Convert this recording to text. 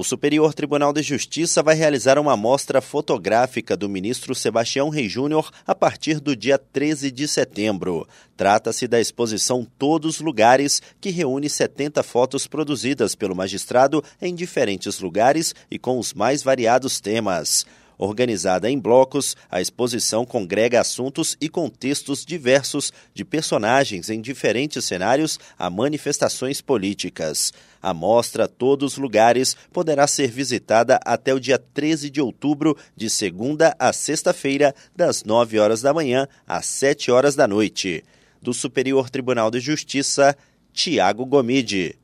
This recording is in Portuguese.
O Superior Tribunal de Justiça vai realizar uma mostra fotográfica do ministro Sebastião Rei Júnior a partir do dia 13 de setembro. Trata-se da exposição Todos Lugares, que reúne 70 fotos produzidas pelo magistrado em diferentes lugares e com os mais variados temas. Organizada em blocos, a exposição congrega assuntos e contextos diversos de personagens em diferentes cenários a manifestações políticas. A mostra Todos Lugares poderá ser visitada até o dia 13 de outubro, de segunda a sexta-feira, das 9 horas da manhã às 7 horas da noite. Do Superior Tribunal de Justiça, Tiago Gomide.